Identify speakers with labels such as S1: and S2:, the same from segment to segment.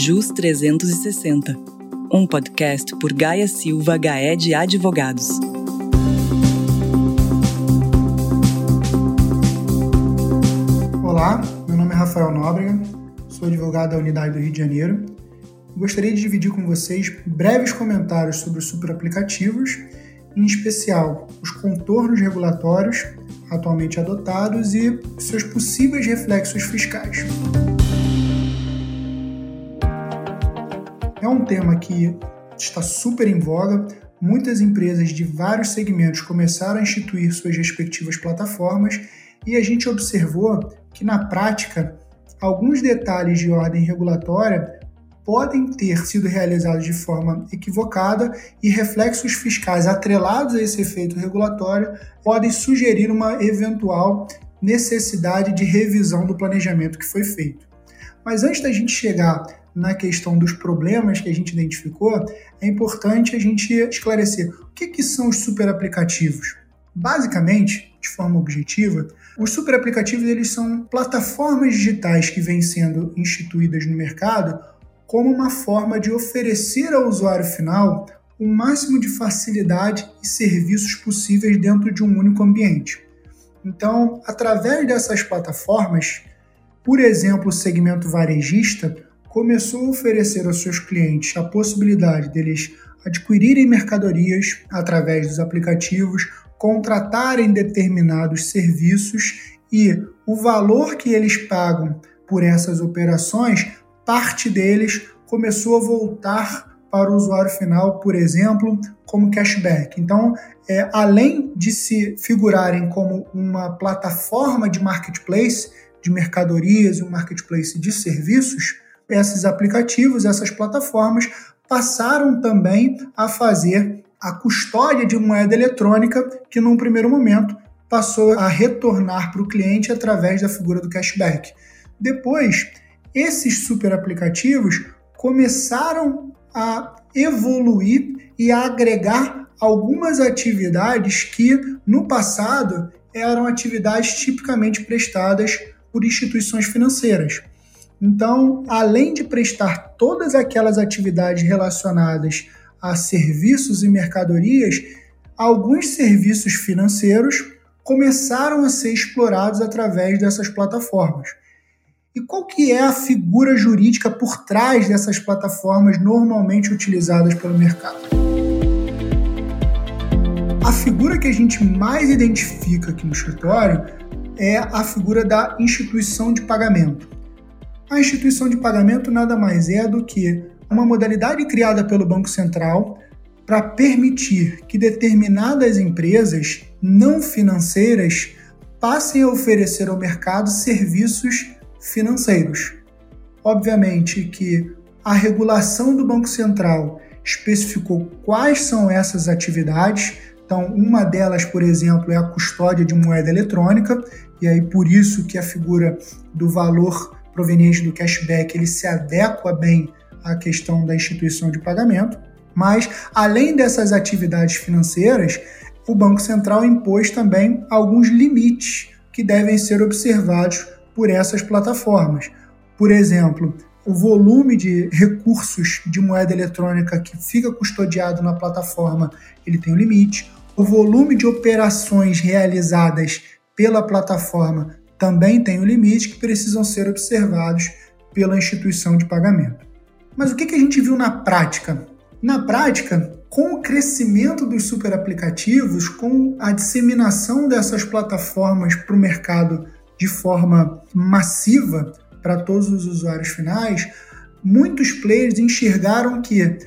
S1: JUS 360, um podcast por Gaia Silva Gaed Advogados.
S2: Olá, meu nome é Rafael Nóbrega, sou advogado da Unidade do Rio de Janeiro. Gostaria de dividir com vocês breves comentários sobre os superaplicativos, em especial os contornos regulatórios atualmente adotados e seus possíveis reflexos fiscais. É um tema que está super em voga. Muitas empresas de vários segmentos começaram a instituir suas respectivas plataformas e a gente observou que, na prática, alguns detalhes de ordem regulatória podem ter sido realizados de forma equivocada e reflexos fiscais atrelados a esse efeito regulatório podem sugerir uma eventual necessidade de revisão do planejamento que foi feito. Mas antes da gente chegar na questão dos problemas que a gente identificou, é importante a gente esclarecer o que, que são os superaplicativos. Basicamente, de forma objetiva, os superaplicativos eles são plataformas digitais que vêm sendo instituídas no mercado como uma forma de oferecer ao usuário final o máximo de facilidade e serviços possíveis dentro de um único ambiente. Então, através dessas plataformas, por exemplo, o segmento varejista começou a oferecer aos seus clientes a possibilidade deles adquirirem mercadorias através dos aplicativos, contratarem determinados serviços e o valor que eles pagam por essas operações, parte deles começou a voltar para o usuário final, por exemplo, como cashback. Então, é, além de se figurarem como uma plataforma de marketplace de mercadorias e um marketplace de serviços, esses aplicativos, essas plataformas passaram também a fazer a custódia de moeda eletrônica, que num primeiro momento passou a retornar para o cliente através da figura do cashback. Depois, esses super aplicativos começaram a evoluir e a agregar algumas atividades que no passado eram atividades tipicamente prestadas por instituições financeiras. Então, além de prestar todas aquelas atividades relacionadas a serviços e mercadorias, alguns serviços financeiros começaram a ser explorados através dessas plataformas. E qual que é a figura jurídica por trás dessas plataformas normalmente utilizadas pelo mercado? A figura que a gente mais identifica aqui no escritório é a figura da instituição de pagamento. A instituição de pagamento nada mais é do que uma modalidade criada pelo Banco Central para permitir que determinadas empresas não financeiras passem a oferecer ao mercado serviços financeiros. Obviamente que a regulação do Banco Central especificou quais são essas atividades. Então, uma delas, por exemplo, é a custódia de moeda eletrônica, e aí por isso que a figura do valor proveniente do cashback ele se adequa bem à questão da instituição de pagamento. Mas, além dessas atividades financeiras, o Banco Central impôs também alguns limites que devem ser observados por essas plataformas. Por exemplo, o volume de recursos de moeda eletrônica que fica custodiado na plataforma, ele tem um limite. O volume de operações realizadas pela plataforma também tem um limite que precisam ser observados pela instituição de pagamento. Mas o que, a gente viu na prática? Na prática, com o crescimento dos superaplicativos, com a disseminação dessas plataformas para o mercado de forma massiva para todos os usuários finais, muitos players enxergaram que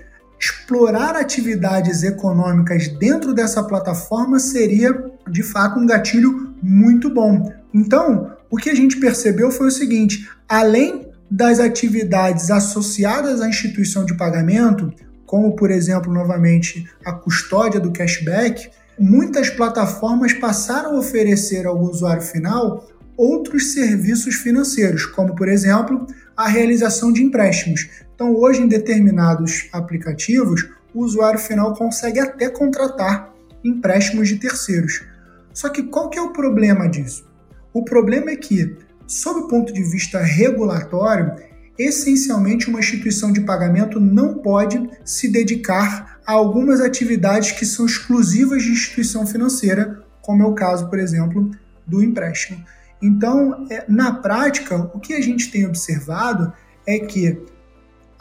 S2: explorar atividades econômicas dentro dessa plataforma seria de fato um gatilho muito bom, então, o que a gente percebeu foi o seguinte: além das atividades associadas à instituição de pagamento, como por exemplo, novamente, a custódia do cashback, muitas plataformas passaram a oferecer ao usuário final outros serviços financeiros, como por exemplo, a realização de empréstimos. Então, hoje em determinados aplicativos, o usuário final consegue até contratar empréstimos de terceiros. Só que qual que é o problema disso? O problema é que, sob o ponto de vista regulatório, essencialmente uma instituição de pagamento não pode se dedicar a algumas atividades que são exclusivas de instituição financeira, como é o caso, por exemplo, do empréstimo. Então, é, na prática, o que a gente tem observado é que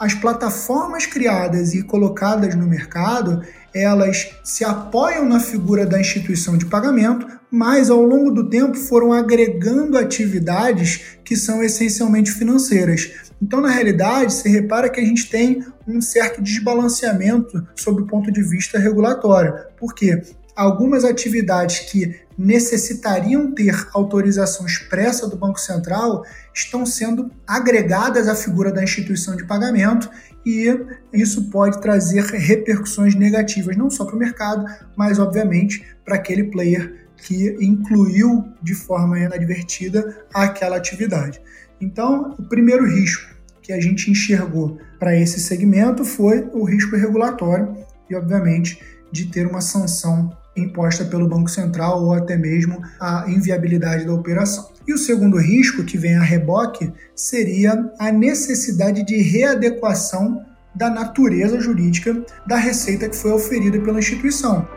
S2: as plataformas criadas e colocadas no mercado, elas se apoiam na figura da instituição de pagamento, mas ao longo do tempo foram agregando atividades que são essencialmente financeiras. Então, na realidade, se repara que a gente tem um certo desbalanceamento sob o ponto de vista regulatório. Por quê? Algumas atividades que necessitariam ter autorização expressa do Banco Central estão sendo agregadas à figura da instituição de pagamento e isso pode trazer repercussões negativas não só para o mercado, mas obviamente para aquele player que incluiu de forma inadvertida aquela atividade. Então, o primeiro risco que a gente enxergou para esse segmento foi o risco regulatório e, obviamente, de ter uma sanção imposta pelo Banco Central ou até mesmo a inviabilidade da operação. E o segundo risco, que vem a reboque, seria a necessidade de readequação da natureza jurídica da receita que foi oferida pela instituição.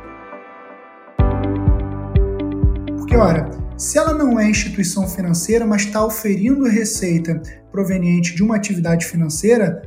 S2: Porque, ora, se ela não é instituição financeira, mas está oferindo receita proveniente de uma atividade financeira,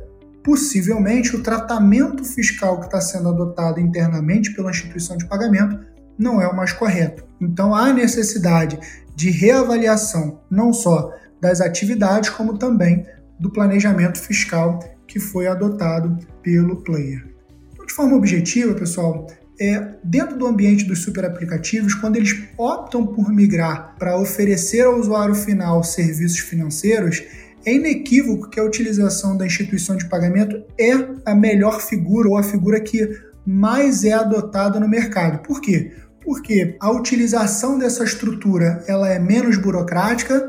S2: possivelmente o tratamento fiscal que está sendo adotado internamente pela instituição de pagamento não é o mais correto. Então há necessidade de reavaliação não só das atividades, como também do planejamento fiscal que foi adotado pelo player. Então, de forma objetiva, pessoal, é, dentro do ambiente dos super aplicativos, quando eles optam por migrar para oferecer ao usuário final serviços financeiros, é inequívoco que a utilização da instituição de pagamento é a melhor figura ou a figura que mais é adotada no mercado. Por quê? Porque a utilização dessa estrutura ela é menos burocrática,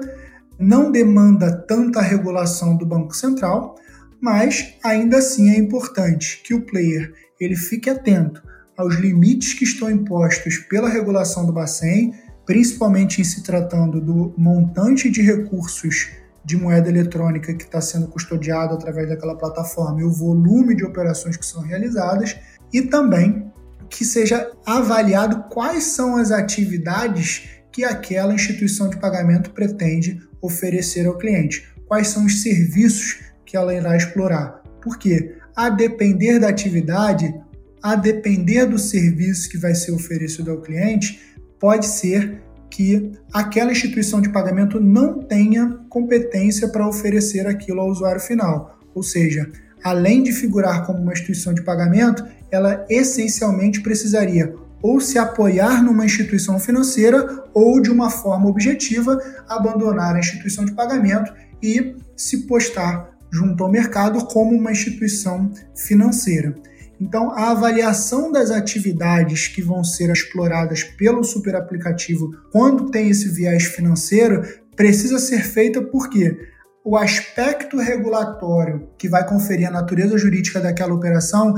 S2: não demanda tanta regulação do Banco Central, mas ainda assim é importante que o player ele fique atento aos limites que estão impostos pela regulação do Bacen, principalmente em se tratando do montante de recursos de moeda eletrônica que está sendo custodiado através daquela plataforma e o volume de operações que são realizadas, e também que seja avaliado quais são as atividades que aquela instituição de pagamento pretende oferecer ao cliente, quais são os serviços que ela irá explorar. Porque, a depender da atividade, a depender do serviço que vai ser oferecido ao cliente, pode ser que aquela instituição de pagamento não tenha competência para oferecer aquilo ao usuário final. Ou seja, além de figurar como uma instituição de pagamento, ela essencialmente precisaria ou se apoiar numa instituição financeira ou, de uma forma objetiva, abandonar a instituição de pagamento e se postar junto ao mercado como uma instituição financeira. Então, a avaliação das atividades que vão ser exploradas pelo super aplicativo quando tem esse viés financeiro precisa ser feita porque o aspecto regulatório que vai conferir a natureza jurídica daquela operação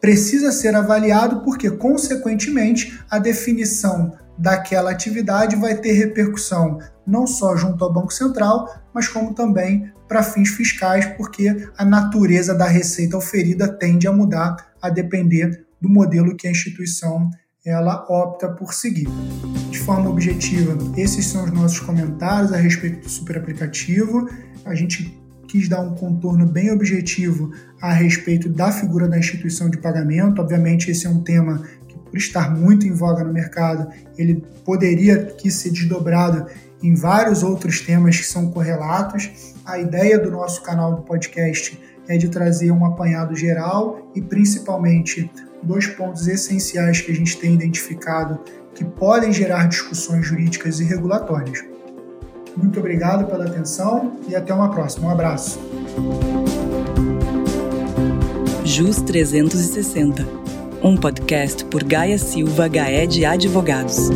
S2: precisa ser avaliado porque, consequentemente, a definição daquela atividade vai ter repercussão não só junto ao Banco Central, mas como também para fins fiscais, porque a natureza da receita oferida tende a mudar a depender do modelo que a instituição ela opta por seguir. De forma objetiva, esses são os nossos comentários a respeito do super aplicativo. A gente quis dar um contorno bem objetivo a respeito da figura da instituição de pagamento. Obviamente, esse é um tema que, por estar muito em voga no mercado, ele poderia aqui ser desdobrado em vários outros temas que são correlatos. A ideia do nosso canal do podcast é de trazer um apanhado geral e principalmente dois pontos essenciais que a gente tem identificado que podem gerar discussões jurídicas e regulatórias. Muito obrigado pela atenção e até uma próxima. Um abraço.
S1: JUS 360, um podcast por Gaia Silva, Gaé de Advogados.